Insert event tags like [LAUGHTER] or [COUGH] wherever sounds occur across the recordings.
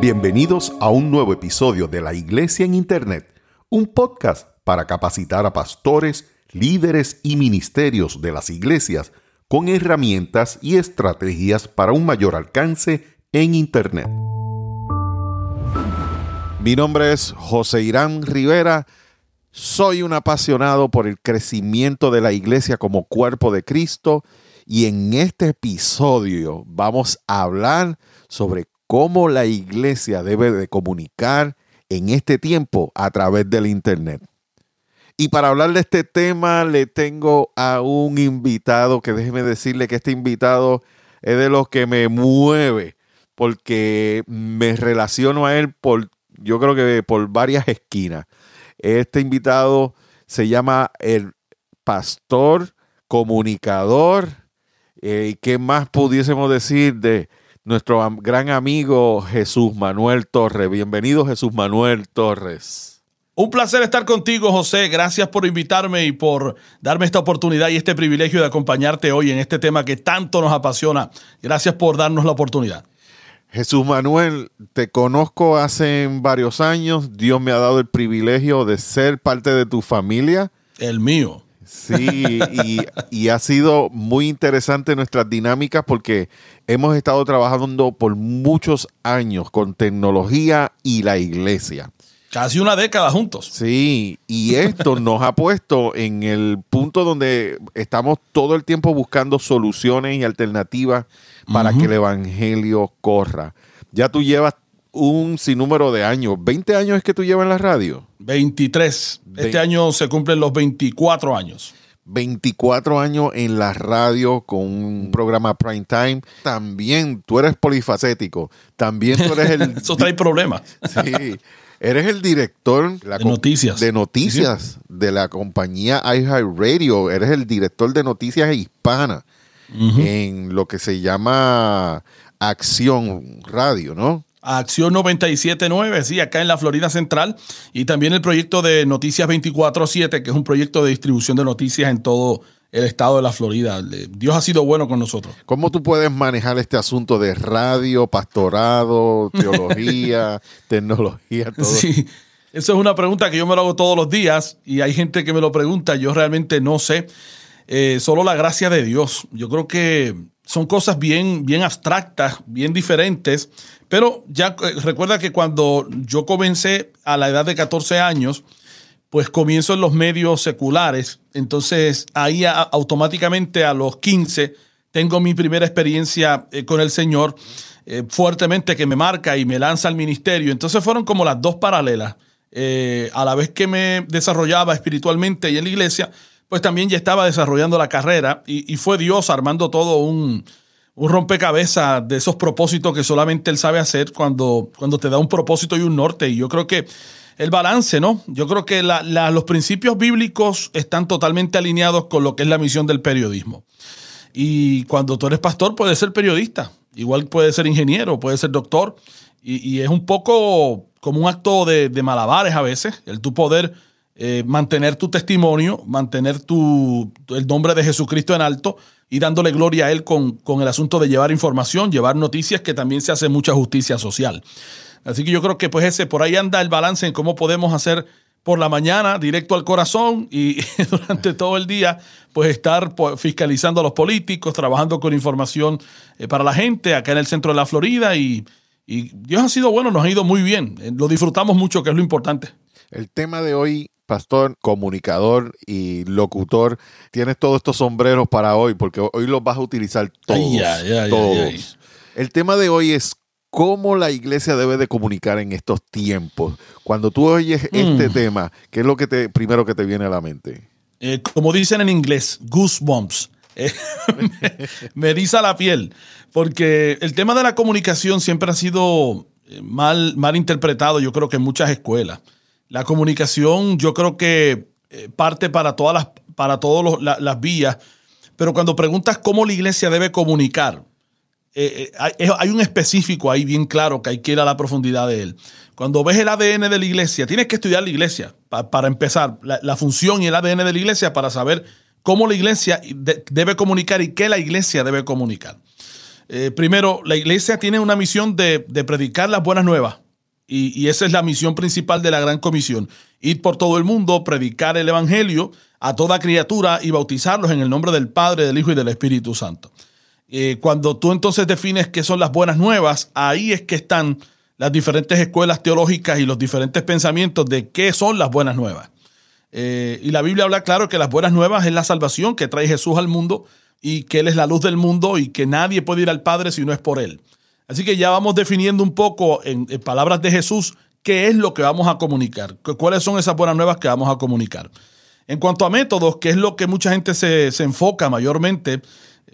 Bienvenidos a un nuevo episodio de La Iglesia en Internet, un podcast para capacitar a pastores, líderes y ministerios de las iglesias con herramientas y estrategias para un mayor alcance en Internet. Mi nombre es José Irán Rivera. Soy un apasionado por el crecimiento de la iglesia como cuerpo de Cristo y en este episodio vamos a hablar sobre cómo la iglesia debe de comunicar en este tiempo a través del Internet. Y para hablar de este tema le tengo a un invitado que déjeme decirle que este invitado es de los que me mueve porque me relaciono a él por, yo creo que por varias esquinas. Este invitado se llama el pastor comunicador. Eh, ¿Qué más pudiésemos decir de nuestro gran amigo Jesús Manuel Torres. Bienvenido Jesús Manuel Torres. Un placer estar contigo, José. Gracias por invitarme y por darme esta oportunidad y este privilegio de acompañarte hoy en este tema que tanto nos apasiona. Gracias por darnos la oportunidad. Jesús Manuel, te conozco hace varios años. Dios me ha dado el privilegio de ser parte de tu familia. El mío. Sí, y, ha sido muy interesante nuestras dinámicas porque hemos estado trabajando por muchos años con tecnología y la iglesia. Casi una década juntos. Sí, y esto nos ha puesto en el punto donde estamos todo el tiempo buscando soluciones y alternativas para que el Evangelio corra. Ya tú llevas un sinnúmero de años. ¿20 años es que tú llevas en la radio? 23. Este año se cumplen los 24 años. 24 años en la radio con un programa prime time. También tú eres polifacético. También tú eres el. [LAUGHS] Eso trae problemas. sí. Eres el director de noticias, de, noticias de la compañía iHeartRadio. Eres el director de noticias hispana en lo que se llama Acción Radio, ¿no? Acción 97.9, sí, acá en la Florida Central, y también el proyecto de Noticias 24.7, que es un proyecto de distribución de noticias en todo el estado de la Florida. Dios ha sido bueno con nosotros. ¿Cómo tú puedes manejar este asunto de radio, pastorado, [LAUGHS] teología, tecnología? Todo? Sí, eso es una pregunta que yo me lo hago todos los días y hay gente que me lo pregunta, yo realmente no sé. Eh, solo la gracia de Dios. Yo creo que son cosas bien, bien abstractas, bien diferentes, pero ya eh, recuerda que cuando yo comencé a la edad de 14 años, pues comienzo en los medios seculares. Entonces ahí automáticamente a los 15 tengo mi primera experiencia eh, con el Señor eh, fuertemente que me marca y me lanza al ministerio. Entonces fueron como las dos paralelas. a la vez que me desarrollaba espiritualmente y en la iglesia, pues también ya estaba desarrollando la carrera y fue Dios armando todo un, un rompecabezas de esos propósitos que solamente él sabe hacer cuando, cuando te da un propósito y un norte. Y yo creo que el balance, ¿no? Yo creo que los principios bíblicos están totalmente alineados con lo que es la misión del periodismo. Y cuando tú eres pastor, puedes ser periodista, igual puedes ser ingeniero, puedes ser doctor. Y, es un poco como un acto de, malabares a veces, el tu poder eh, mantener tu testimonio, mantener tu, el nombre de Jesucristo en alto y dándole gloria a Él con, con el asunto de llevar información, llevar noticias, que también se hace mucha justicia social. Así que yo creo que pues ese, por ahí anda el balance en cómo podemos hacer por la mañana directo al corazón y [LAUGHS] durante todo el día pues estar fiscalizando a los políticos, trabajando con información eh, para la gente acá en el centro de la Florida y, y Dios ha sido bueno, nos ha ido muy bien, eh, lo disfrutamos mucho, que es lo importante. El tema de hoy pastor, comunicador y locutor, tienes todos estos sombreros para hoy, porque hoy los vas a utilizar todos. El tema de hoy es cómo la iglesia debe de comunicar en estos tiempos. Cuando tú oyes este mm. tema, ¿qué es lo que te primero que te viene a la mente? Eh, como dicen en inglés, goosebumps. Eh, [LAUGHS] me, me la piel, porque el tema de la comunicación siempre ha sido eh, mal, mal interpretado, yo creo que en muchas escuelas. La comunicación yo creo que eh, parte para todas las, para todas las vías, pero cuando preguntas cómo la iglesia debe comunicar, eh, eh, hay, un específico ahí bien claro que hay que ir a la profundidad de él. Cuando ves el ADN de la iglesia, tienes que estudiar la iglesia para empezar, la, función y el ADN de la iglesia para saber cómo la iglesia debe comunicar y qué la iglesia debe comunicar. Primero, la iglesia tiene una misión de, predicar las buenas nuevas. Y, esa es la misión principal de la Gran Comisión. Ir por todo el mundo, predicar el Evangelio a toda criatura y bautizarlos en el nombre del Padre, del Hijo y del Espíritu Santo. Eh, cuando tú entonces defines qué son las buenas nuevas, ahí es que están las diferentes escuelas teológicas y los diferentes pensamientos de qué son las buenas nuevas. Eh, y la Biblia habla claro que las buenas nuevas es la salvación que trae Jesús al mundo y que Él es la luz del mundo y que nadie puede ir al Padre si no es por Él. Así que ya vamos definiendo un poco en, palabras de Jesús qué es lo que vamos a comunicar, cuáles son esas buenas nuevas que vamos a comunicar. En cuanto a métodos, que es lo que mucha gente se, enfoca mayormente,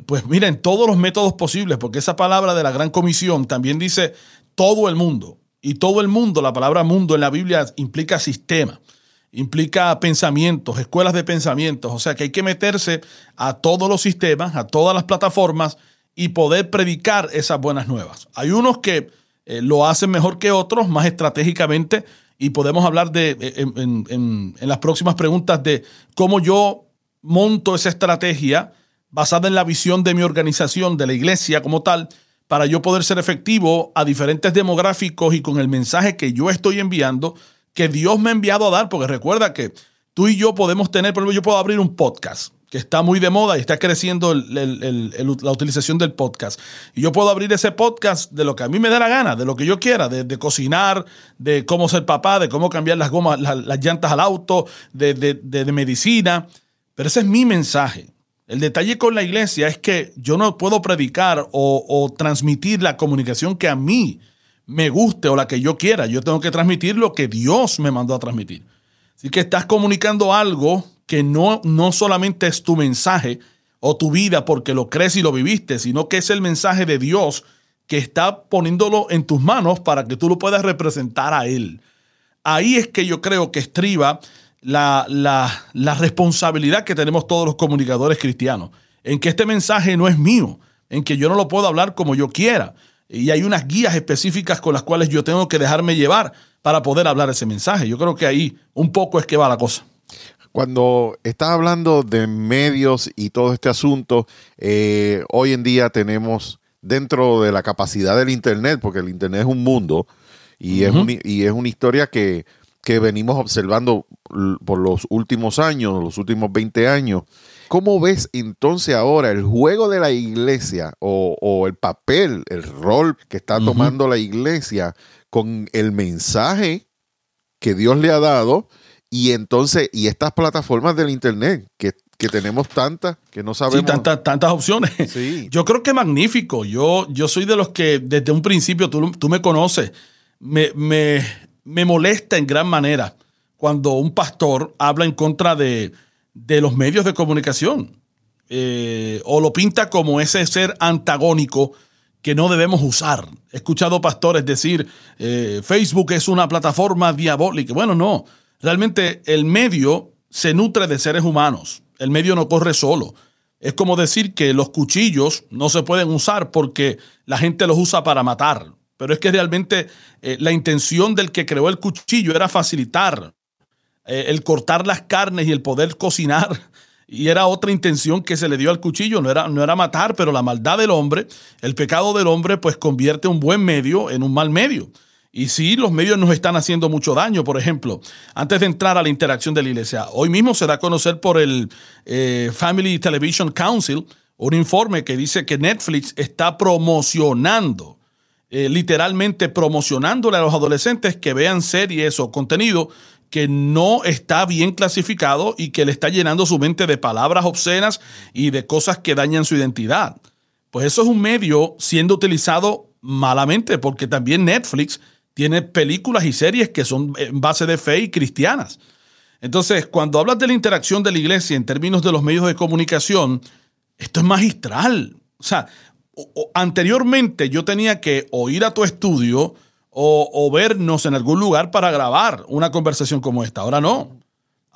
pues miren, todos los métodos posibles, porque esa palabra de la gran comisión también dice todo el mundo. Y todo el mundo, la palabra mundo en la Biblia implica sistema, implica pensamientos, escuelas de pensamientos. O sea que hay que meterse a todos los sistemas, a todas las plataformas y poder predicar esas buenas nuevas. Hay unos que eh, lo hacen mejor que otros, más estratégicamente, y podemos hablar de, en, las próximas preguntas de cómo yo monto esa estrategia basada en la visión de mi organización, de la iglesia como tal, para yo poder ser efectivo a diferentes demográficos y con el mensaje que yo estoy enviando, que Dios me ha enviado a dar, porque recuerda que tú y yo podemos tener, por ejemplo, yo puedo abrir un podcast que está muy de moda y está creciendo la utilización del podcast. Y yo puedo abrir ese podcast de lo que a mí me dé la gana, de lo que yo quiera, de, cocinar, de cómo ser papá, de cómo cambiar las gomas, las, llantas al auto, de, medicina. Pero ese es mi mensaje. El detalle con la iglesia es que yo no puedo predicar o, o transmitir la comunicación que a mí me guste o la que yo quiera. Yo tengo que transmitir lo que Dios me mandó a transmitir. Así que estás comunicando algo que no, no solamente es tu mensaje o tu vida porque lo crees y lo viviste, sino que es el mensaje de Dios que está poniéndolo en tus manos para que tú lo puedas representar a Él. Ahí es que yo creo que estriba la, la, responsabilidad que tenemos todos los comunicadores cristianos, en que este mensaje no es mío, en que yo no lo puedo hablar como yo quiera. Y hay unas guías específicas con las cuales yo tengo que dejarme llevar para poder hablar ese mensaje. Yo creo que ahí un poco es que va la cosa. Cuando estás hablando de medios y todo este asunto, eh, hoy en día tenemos dentro de la capacidad del Internet, porque el Internet es un mundo y, es, y es una historia que, venimos observando por los últimos años, los últimos 20 años. ¿Cómo ves entonces ahora el juego de la iglesia o, el papel, el rol que está tomando la iglesia con el mensaje que Dios le ha dado? Y entonces, y estas plataformas del Internet, que, tenemos tantas, que no sabemos. Sí, tantas, tantas opciones. [LAUGHS] Sí. Yo creo que magnífico. Yo, yo soy de los que desde un principio, tú, tú me conoces, me, me, molesta en gran manera cuando un pastor habla en contra de, los medios de comunicación eh, o lo pinta como ese ser antagónico que no debemos usar. He escuchado pastores decir, eh, Facebook es una plataforma diabólica. Bueno, no. Realmente el medio se nutre de seres humanos. El medio no corre solo. Es como decir que los cuchillos no se pueden usar porque la gente los usa para matar. Pero es que realmente eh, la intención del que creó el cuchillo era facilitar eh, el cortar las carnes y el poder cocinar. Y era otra intención que se le dio al cuchillo, no era, no era matar, pero la maldad del hombre, el pecado del hombre, pues convierte un buen medio en un mal medio. Y sí, los medios nos están haciendo mucho daño. Por ejemplo, antes de entrar a la interacción de la iglesia, hoy mismo se da a conocer por el eh, Family Television Council un informe que dice que Netflix está promocionando, eh, literalmente promocionándole a los adolescentes que vean series o contenido que no está bien clasificado y que le está llenando su mente de palabras obscenas y de cosas que dañan su identidad. Pues eso es un medio siendo utilizado malamente, porque también Netflix tiene películas y series que son en base de fe y cristianas. Entonces, cuando hablas de la interacción de la iglesia en términos de los medios de comunicación, esto es magistral. O sea, anteriormente yo tenía que o ir a tu estudio o, vernos en algún lugar para grabar una conversación como esta. Ahora no.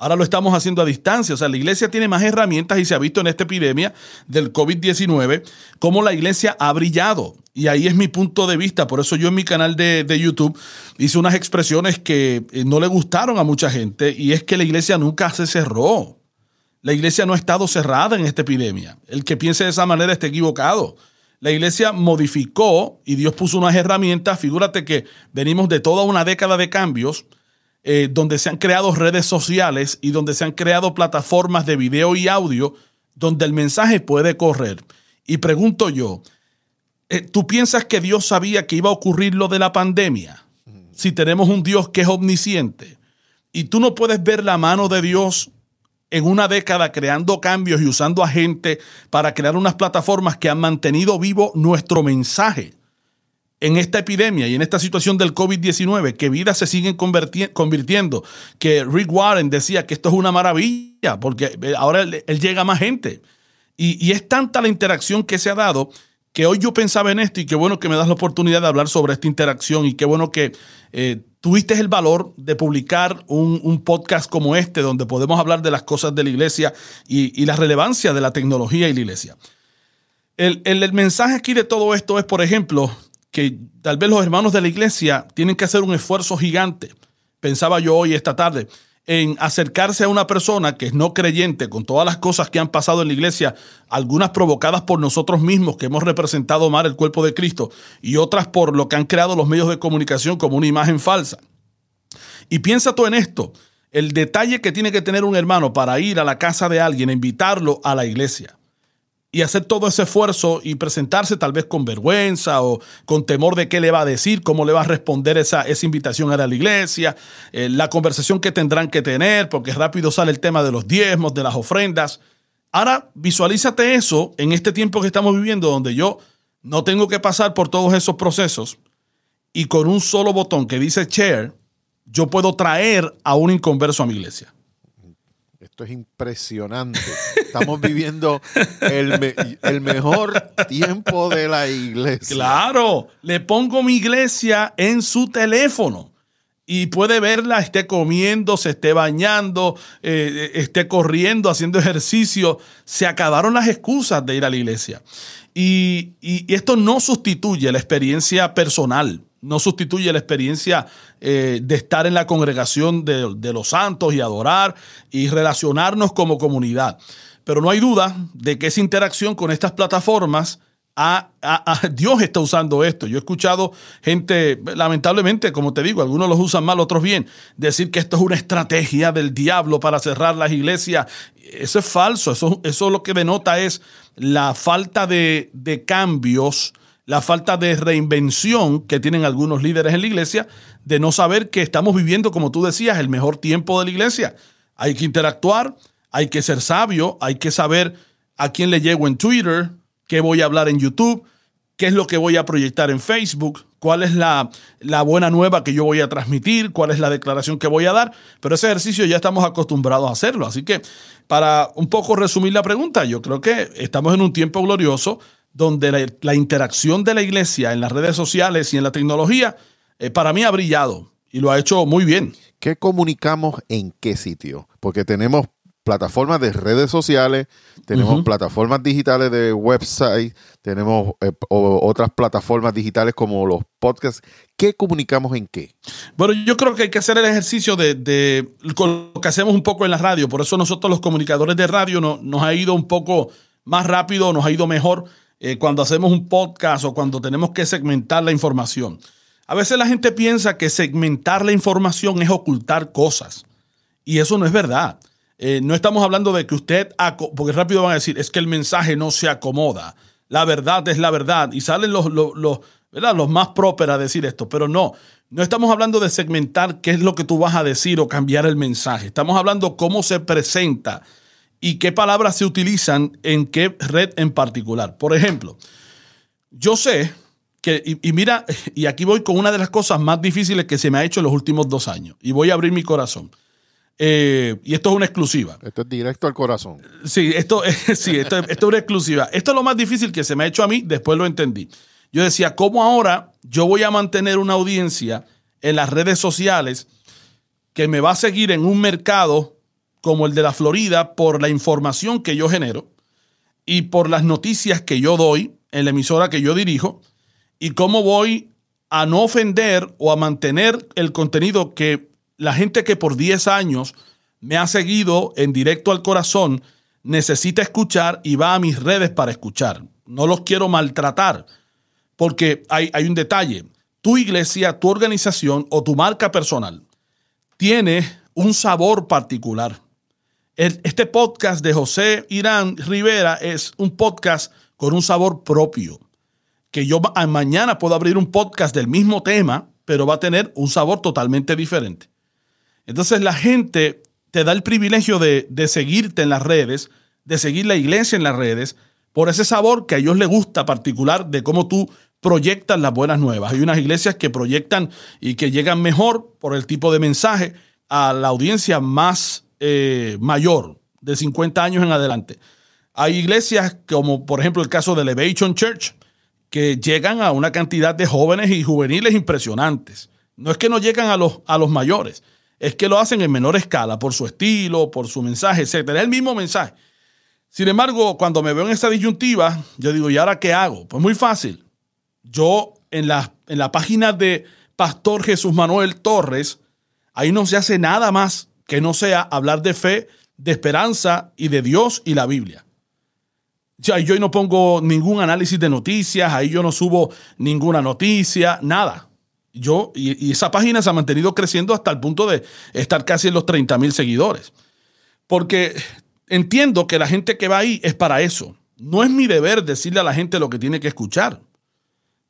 Ahora lo estamos haciendo a distancia. O sea, la iglesia tiene más herramientas y se ha visto en esta epidemia del COVID-19 cómo la iglesia ha brillado. Y ahí es mi punto de vista. Por eso yo en mi canal de, YouTube hice unas expresiones que eh, no le gustaron a mucha gente y es que la iglesia nunca se cerró. La iglesia no ha estado cerrada en esta epidemia. El que piense de esa manera está equivocado. la iglesia modificó y Dios puso unas herramientas. Figúrate que venimos de toda una década de cambios eh, donde se han creado redes sociales y donde se han creado plataformas de video y audio donde el mensaje puede correr. Y pregunto yo, eh, ¿tú piensas que Dios sabía que iba a ocurrir lo de la pandemia? Si tenemos un Dios que es omnisciente y tú no puedes ver la mano de Dios en una década creando cambios y usando a gente para crear unas plataformas que han mantenido vivo nuestro mensaje en esta epidemia y en esta situación del COVID-19, que vidas se siguen convirtiendo, que Rick Warren decía que esto es una maravilla, porque eh, ahora él, llega a más gente. Y, es tanta la interacción que se ha dado que hoy yo pensaba en esto y qué bueno que me das la oportunidad de hablar sobre esta interacción y qué bueno que eh, tuviste el valor de publicar un, podcast como este donde podemos hablar de las cosas de la iglesia y, la relevancia de la tecnología y la iglesia. El, mensaje aquí de todo esto es, por ejemplo, que tal vez los hermanos de la iglesia tienen que hacer un esfuerzo gigante, pensaba yo hoy esta tarde, en acercarse a una persona que es no creyente con todas las cosas que han pasado en la iglesia, algunas provocadas por nosotros mismos que hemos representado mal el cuerpo de Cristo y otras por lo que han creado los medios de comunicación como una imagen falsa. Y piensa tú en esto, el detalle que tiene que tener un hermano para ir a la casa de alguien, invitarlo a la iglesia y hacer todo ese esfuerzo y presentarse tal vez con vergüenza o con temor de qué le va a decir, cómo le va a responder esa, esa invitación a la iglesia, eh, la conversación que tendrán que tener, porque rápido sale el tema de los diezmos, de las ofrendas. Ahora visualízate eso en este tiempo que estamos viviendo, donde yo no tengo que pasar por todos esos procesos y con un solo botón que dice share, yo puedo traer a un inconverso a mi iglesia. Esto es impresionante. Estamos viviendo el, mejor tiempo de la iglesia. Claro, le pongo mi iglesia en su teléfono y puede verla, esté comiendo, se esté bañando, eh, esté corriendo, haciendo ejercicio. Se acabaron las excusas de ir a la iglesia. y esto no sustituye la experiencia personal no sustituye la experiencia eh, de estar en la congregación de, los santos y adorar y relacionarnos como comunidad. Pero no hay duda de que esa interacción con estas plataformas, a, Dios está usando esto. Yo he escuchado gente, lamentablemente, como te digo, algunos los usan mal, otros bien, decir que esto es una estrategia del diablo para cerrar las iglesias. Eso es falso, eso, eso lo que denota es la falta de cambios la falta de reinvención que tienen algunos líderes en la iglesia, de no saber que estamos viviendo, como tú decías, el mejor tiempo de la iglesia. Hay que interactuar, hay que ser sabio, hay que saber a quién le llego en Twitter, qué voy a hablar en YouTube, qué es lo que voy a proyectar en Facebook, cuál es la, la, buena nueva que yo voy a transmitir, cuál es la declaración que voy a dar. Pero ese ejercicio ya estamos acostumbrados a hacerlo. Así que para un poco resumir la pregunta, yo creo que estamos en un tiempo glorioso donde la, interacción de la iglesia en las redes sociales y en la tecnología, eh, para mí ha brillado y lo ha hecho muy bien. ¿Qué comunicamos en qué sitio? Porque tenemos plataformas de redes sociales, tenemos plataformas digitales de website, tenemos eh, otras plataformas digitales como los podcasts. ¿Qué comunicamos en qué? Bueno, yo creo que hay que hacer el ejercicio de, lo que hacemos un poco en la radio. Por eso nosotros los comunicadores de radio nos ha ido un poco más rápido, nos ha ido mejor eh, cuando hacemos un podcast o cuando tenemos que segmentar la información. A veces la gente piensa que segmentar la información es ocultar cosas. Y eso no es verdad. Eh, no estamos hablando de que usted, porque rápido van a decir, es que el mensaje no se acomoda. La verdad es la verdad. Y salen los, los, los, los más próperos a decir esto. Pero no, no estamos hablando de segmentar qué es lo que tú vas a decir o cambiar el mensaje. Estamos hablando cómo se presenta y qué palabras se utilizan en qué red en particular. Por ejemplo, yo sé que, y, mira, y aquí voy con una de las cosas más difíciles que se me ha hecho en los últimos dos años, y voy a abrir mi corazón. Eh, y esto es una exclusiva. Esto es directo al corazón. Sí, esto, [LAUGHS] sí esto, esto es una exclusiva. Esto es lo más difícil que se me ha hecho a mí, después lo entendí. Yo decía, ¿cómo ahora yo voy a mantener una audiencia en las redes sociales que me va a seguir en un mercado como el de la Florida por la información que yo genero y por las noticias que yo doy en la emisora que yo dirijo y cómo voy a no ofender o a mantener el contenido que la gente que por 10 años me ha seguido en directo al corazón necesita escuchar y va a mis redes para escuchar. no los quiero maltratar, porque hay, hay un detalle. Tu iglesia, tu organización o tu marca personal tiene un sabor particular. Este podcast de José Irán Rivera es un podcast con un sabor propio. Que yo mañana puedo abrir un podcast del mismo tema, pero va a tener un sabor totalmente diferente. Entonces la gente te da el privilegio de, de seguirte en las redes, de seguir la iglesia en las redes, por ese sabor que a ellos les gusta particular de cómo tú proyectas las buenas nuevas. Hay unas iglesias que proyectan y que llegan mejor por el tipo de mensaje a la audiencia más eh, mayor, de 50 años en adelante. Hay iglesias como por ejemplo el caso de Elevation Church, que llegan a una cantidad de jóvenes y juveniles impresionantes. No es que no llegan a los, a los mayores, es que lo hacen en menor escala por su estilo, por su mensaje, etc. Es el mismo mensaje. Sin embargo, cuando me veo en esta disyuntiva, yo digo, ¿y ahora qué hago? Pues muy fácil. Yo en la, en la página de Pastor Jesús Manuel Torres, ahí no se hace nada más que no sea hablar de fe, de esperanza y de Dios y la Biblia. Yo ahí no pongo ningún análisis de noticias, ahí yo no subo ninguna noticia, nada. Yo, y, esa página se ha mantenido creciendo hasta el punto de estar casi en los 30 mil seguidores. Porque entiendo que la gente que va ahí es para eso. No es mi deber decirle a la gente lo que tiene que escuchar.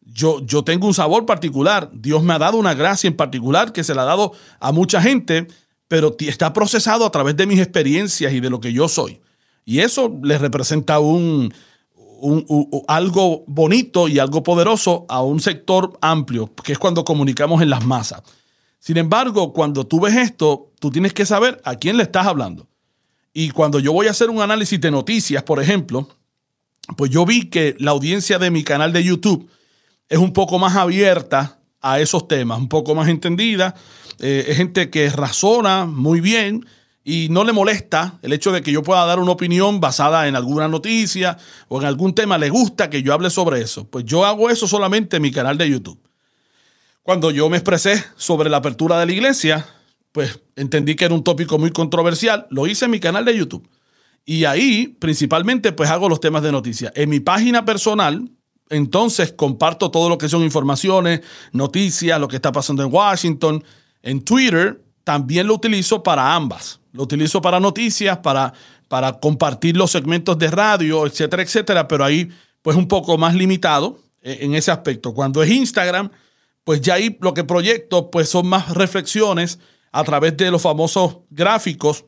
Yo, yo tengo un sabor particular. Dios me ha dado una gracia en particular que se la ha dado a mucha gente, pero está procesado a través de mis experiencias y de lo que yo soy. Y eso les representa un, algo bonito y algo poderoso a un sector amplio, que es cuando comunicamos en las masas. Sin embargo, cuando tú ves esto, tú tienes que saber a quién le estás hablando. Y cuando yo voy a hacer un análisis de noticias, por ejemplo, pues yo vi que la audiencia de mi canal de YouTube es un poco más abierta a esos temas, un poco más entendida. Eh, es gente que razona muy bien y no le molesta el hecho de que yo pueda dar una opinión basada en alguna noticia o en algún tema. Le gusta que yo hable sobre eso. Pues yo hago eso solamente en mi canal de YouTube. Cuando yo me expresé sobre la apertura de la iglesia, pues entendí que era un tópico muy controversial, lo hice en mi canal de YouTube. Y ahí principalmente pues hago los temas de noticias. En mi página personal, entonces comparto todo lo que son informaciones, noticias, lo que está pasando en Washington. En Twitter también lo utilizo para ambas. Lo utilizo para noticias, para, para compartir los segmentos de radio, etcétera, etcétera, pero ahí pues un poco más limitado eh, en ese aspecto. Cuando es Instagram, pues ya ahí lo que proyecto pues son más reflexiones a través de los famosos gráficos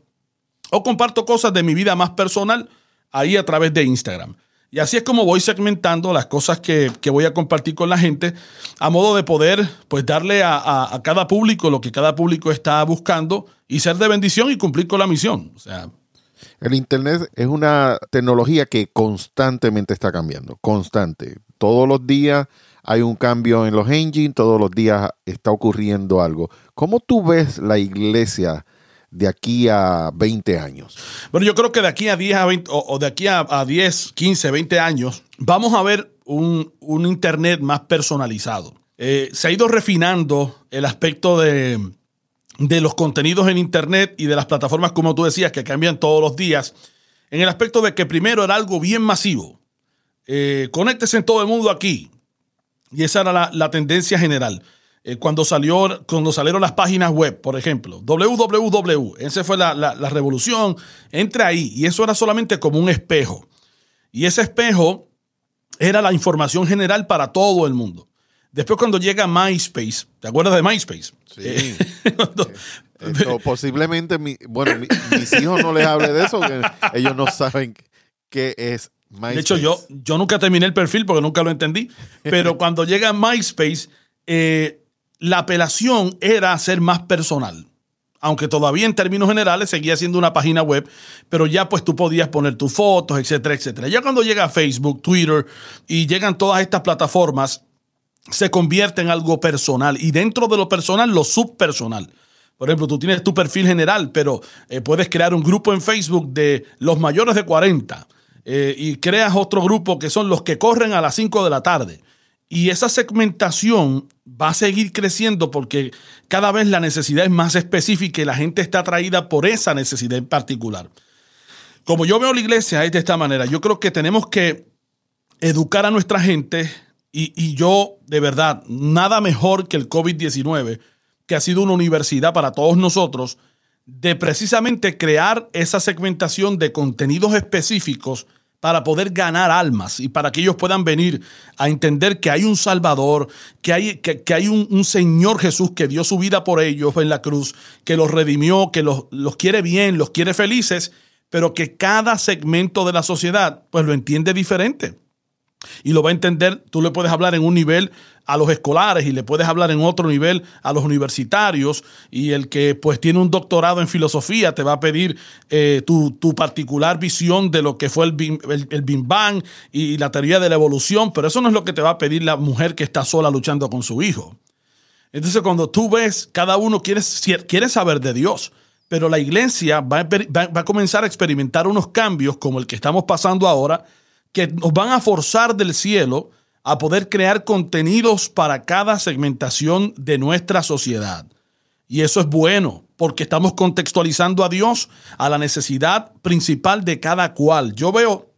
o comparto cosas de mi vida más personal ahí a través de Instagram. Y así es como voy segmentando las cosas que, voy a compartir con la gente a modo de poder pues darle a, cada público lo que cada público está buscando y ser de bendición y cumplir con la misión. El Internet es una tecnología que constantemente está cambiando, constante. Todos los días hay un cambio en los engines, todos los días está ocurriendo algo. ¿Cómo tú ves la iglesia de aquí a 20 años? Bueno, yo creo que de aquí a 10 a 20, o, de aquí a, 10, 15, 20 años, vamos a ver un, Internet más personalizado. Eh, se ha ido refinando el aspecto de, los contenidos en Internet y de las plataformas, como tú decías, que cambian todos los días, en el aspecto de que primero era algo bien masivo. Eh, conéctese en todo el mundo aquí. Y esa era la, tendencia general. Eh, cuando, salió, cuando salieron las páginas web, por ejemplo, www, esa fue la, la, revolución, entra ahí y eso era solamente como un espejo. Y ese espejo era la información general para todo el mundo. Después cuando llega MySpace, ¿te acuerdas de MySpace? Sí. Eh, [LAUGHS] posiblemente, bueno, mis hijos no les hable de eso, porque ellos no saben qué es de hecho, yo, yo nunca terminé el perfil porque nunca lo entendí, pero cuando llega MySpace, eh, la apelación era ser más personal. Aunque todavía en términos generales seguía siendo una página web, pero ya pues tú podías poner tus fotos, etcétera, etcétera. Ya cuando llega Facebook, Twitter y llegan todas estas plataformas, se convierte en algo personal y dentro de lo personal, lo subpersonal. Por ejemplo, tú tienes tu perfil general, pero eh, puedes crear un grupo en Facebook de los mayores de 40 eh, y creas otro grupo que son los que corren a las 5 de la tarde. Y esa segmentación va a seguir creciendo porque cada vez la necesidad es más específica y la gente está atraída por esa necesidad en particular. Como yo veo la iglesia es de esta manera, yo creo que tenemos que educar a nuestra gente y, y yo, de verdad, nada mejor que el COVID-19, que ha sido una universidad para todos nosotros, de precisamente crear esa segmentación de contenidos específicos para poder ganar almas y para que ellos puedan venir a entender que hay un Salvador, que hay, que, hay un, Señor Jesús que dio su vida por ellos en la cruz, que los redimió, que los, los quiere bien, los quiere felices, pero que cada segmento de la sociedad pues lo entiende diferente y lo va a entender. Tú le puedes hablar en un nivel a los escolares y le puedes hablar en otro nivel a los universitarios y el que pues tiene un doctorado en filosofía te va a pedir eh, tu, particular visión de lo que fue el, el, Big Bang y la teoría de la evolución, pero eso no es lo que te va a pedir la mujer que está sola luchando con su hijo. Entonces cuando tú ves, cada uno quiere, quiere saber de Dios, pero la iglesia va a comenzar a experimentar unos cambios como el que estamos pasando ahora, que nos van a forzar del cielo a poder crear contenidos para cada segmentación de nuestra sociedad. Y eso es bueno, porque estamos contextualizando a Dios a la necesidad principal de cada cual. Yo veo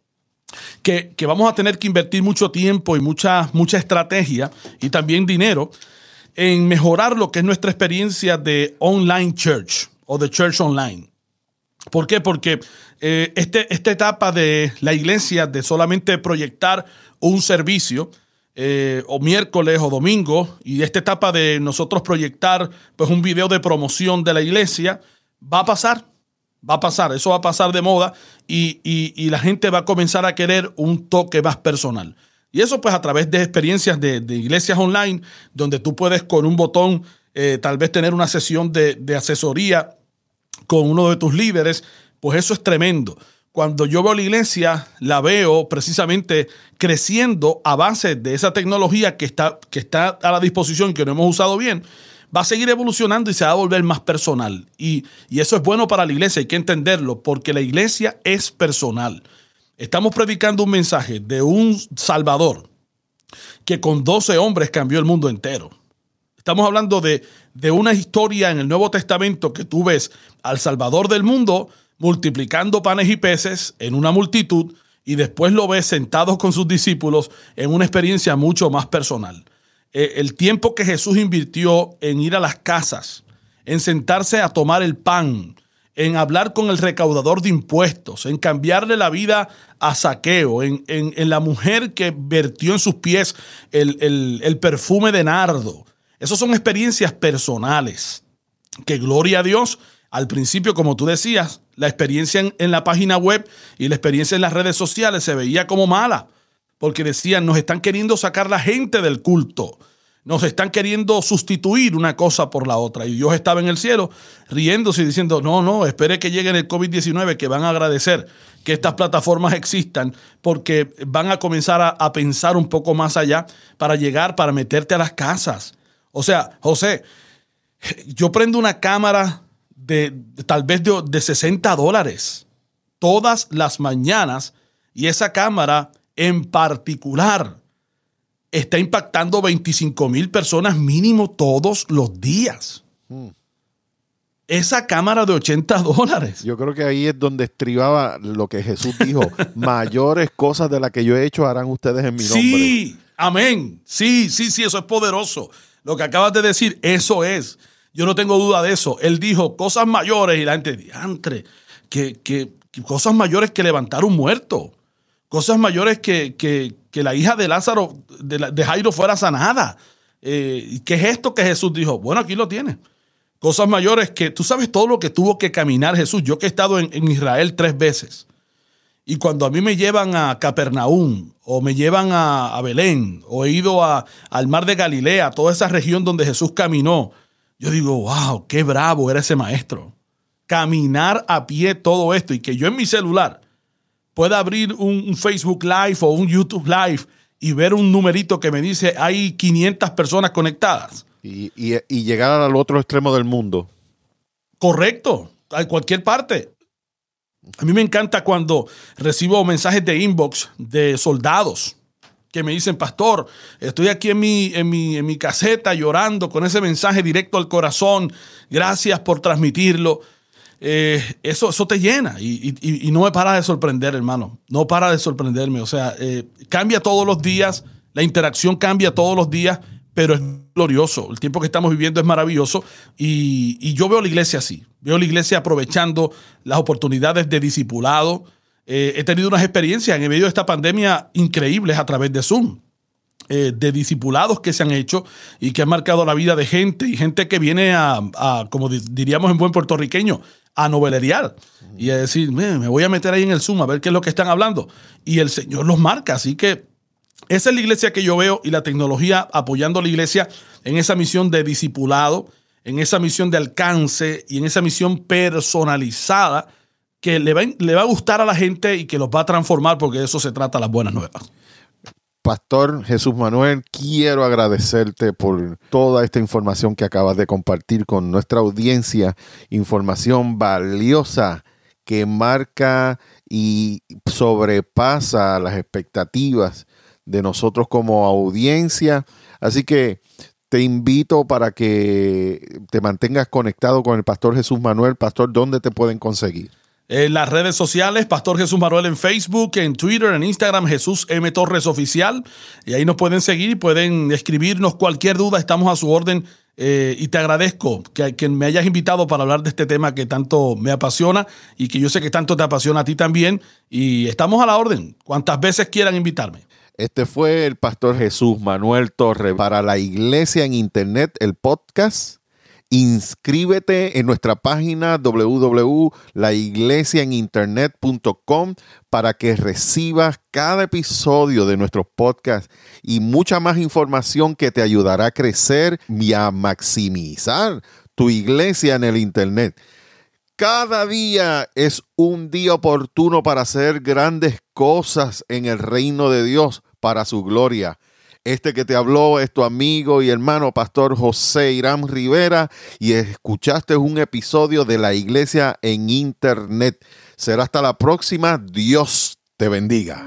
que, vamos a tener que invertir mucho tiempo y mucha, mucha estrategia y también dinero en mejorar lo que es nuestra experiencia de online church o de church online. ¿Por qué? Porque eh, este, esta etapa de la iglesia de solamente proyectar un servicio, eh, o miércoles o domingo, y esta etapa de nosotros proyectar pues, un video de promoción de la iglesia, va a pasar, va a pasar, eso va a pasar de moda y, la gente va a comenzar a querer un toque más personal. Y eso pues a través de experiencias de, iglesias online, donde tú puedes con un botón eh, tal vez tener una sesión de, de asesoría con uno de tus líderes, pues eso es tremendo. Cuando yo veo la iglesia, la veo precisamente creciendo a base de esa tecnología que está, que está a la disposición, que no hemos usado bien, va a seguir evolucionando y se va a volver más personal. Y, y eso es bueno para la iglesia, hay que entenderlo, porque la iglesia es personal. Estamos predicando un mensaje de un Salvador que con 12 hombres cambió el mundo entero. Estamos hablando de, de una historia en el Nuevo Testamento que tú ves al Salvador del mundo multiplicando panes y peces en una multitud y después lo ves sentados con sus discípulos en una experiencia mucho más personal. Eh, el tiempo que Jesús invirtió en ir a las casas, en sentarse a tomar el pan, en hablar con el recaudador de impuestos, en cambiarle la vida a saqueo, en, la mujer que vertió en sus pies el, el perfume de nardo, esas son experiencias personales. Que gloria a Dios. Al principio, como tú decías, la experiencia en, la página web y la experiencia en las redes sociales se veía como mala. Porque decían, nos están queriendo sacar la gente del culto. Nos están queriendo sustituir una cosa por la otra. Y Dios estaba en el cielo riéndose y diciendo, no, no, espere que llegue el COVID-19, que van a agradecer que estas plataformas existan, porque van a comenzar a pensar un poco más allá para llegar, para meterte a las casas o sea, José, yo prendo una cámara de, tal vez de, 60 dólares todas las mañanas y esa cámara en particular está impactando 25 mil personas mínimo todos los días. Hmm. Esa cámara de 80 dólares. Yo creo que ahí es donde estribaba lo que Jesús dijo. [LAUGHS] Mayores cosas de las que yo he hecho harán ustedes en mi nombre. Sí, amén. Sí, sí, sí, eso es poderoso. Lo que acabas de decir, eso es. Yo no tengo duda de eso. Él dijo cosas mayores y la gente, diantre, que, que, cosas mayores que levantar un muerto. Cosas mayores que, que, que la hija de Lázaro, de, Jairo, fuera sanada. Eh, ¿Qué es esto que Jesús dijo? Bueno, aquí lo tiene. Cosas mayores que tú sabes todo lo que tuvo que caminar Jesús. Yo que he estado en, en Israel tres veces. Y cuando a mí me llevan a Capernaum o me llevan a, Belén o he ido al mar de Galilea, toda esa región donde Jesús caminó, yo digo, wow, qué bravo era ese maestro. Caminar a pie todo esto y que yo en mi celular pueda abrir un, Facebook Live o un YouTube Live y ver un numerito que me dice hay 500 personas conectadas. Y, y llegar al otro extremo del mundo. Correcto, a cualquier parte. A mí me encanta cuando recibo mensajes de inbox de soldados que me dicen, pastor, estoy aquí en mi, en mi, en mi caseta llorando con ese mensaje directo al corazón. Gracias por transmitirlo. eh, eso, eso te llena y, no me para de sorprender, hermano. No para de sorprenderme. O sea, eh, cambia todos los días, la interacción cambia todos los días, pero es glorioso. El tiempo que estamos viviendo es maravilloso y, yo veo la iglesia así. Veo la iglesia aprovechando las oportunidades de discipulado. Eh, he tenido unas experiencias en medio de esta pandemia increíbles a través de Zoom. Eh, de discipulados que se han hecho y que han marcado la vida de gente y gente que viene a, como diríamos en buen puertorriqueño, a noveleriar y a decir, me voy a meter ahí en el Zoom a ver qué es lo que están hablando. Y el Señor los marca, así que esa es la iglesia que yo veo y la tecnología apoyando a la iglesia en esa misión de discipulado, en esa misión de alcance y en esa misión personalizada que le va, le va a gustar a la gente y que los va a transformar porque de eso se trata las buenas nuevas. Pastor Jesús Manuel, quiero agradecerte por toda esta información que acabas de compartir con nuestra audiencia, información valiosa que marca y sobrepasa las expectativas de nosotros como audiencia. Así que te invito para que te mantengas conectado con el Pastor Jesús Manuel. Pastor, ¿dónde te pueden conseguir? En las redes sociales, Pastor Jesús Manuel en Facebook, en Twitter, en Instagram, Jesús M. Torres Oficial. Y ahí nos pueden seguir pueden escribirnos cualquier duda. Estamos a su orden. Eh, y te agradezco que, que, me hayas invitado para hablar de este tema que tanto me apasiona y que yo sé que tanto te apasiona a ti también. Y estamos a la orden, cuantas veces quieran invitarme. Este fue el pastor Jesús Manuel Torres para la Iglesia en Internet, el podcast Inscríbete en nuestra página www.laiglesiaeninternet.com para que recibas cada episodio de nuestros podcasts y mucha más información que te ayudará a crecer y a maximizar tu iglesia en el Internet. Cada día es un día oportuno para hacer grandes cosas en el reino de Dios para su gloria. Este que te habló es tu amigo y hermano pastor José Irán Rivera y escuchaste un episodio de la iglesia en internet. Será hasta la próxima. Dios te bendiga.